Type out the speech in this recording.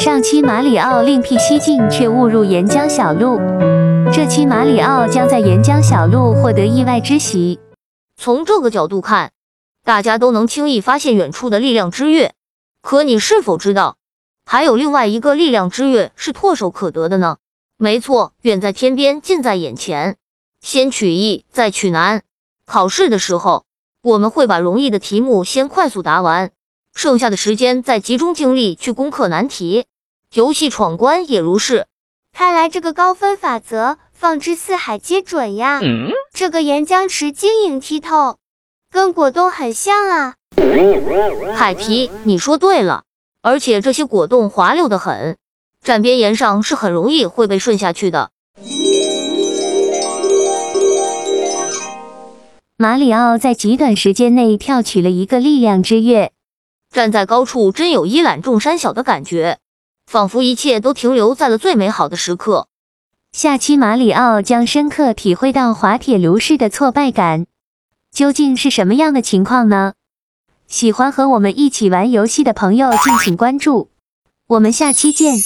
上期马里奥另辟蹊径，却误入岩浆小路。这期马里奥将在岩浆小路获得意外之喜。从这个角度看，大家都能轻易发现远处的力量之月。可你是否知道，还有另外一个力量之月是唾手可得的呢？没错，远在天边，近在眼前。先取易，再取难。考试的时候，我们会把容易的题目先快速答完，剩下的时间再集中精力去攻克难题。游戏闯关也如是，看来这个高分法则放之四海皆准呀！这个岩浆池晶莹剔透，跟果冻很像啊！海皮，你说对了，而且这些果冻滑溜的很，站边沿上是很容易会被顺下去的。马里奥在极短时间内跳起了一个力量之跃，站在高处真有一览众山小的感觉。仿佛一切都停留在了最美好的时刻。下期马里奥将深刻体会到滑铁卢式的挫败感，究竟是什么样的情况呢？喜欢和我们一起玩游戏的朋友，敬请关注。我们下期见。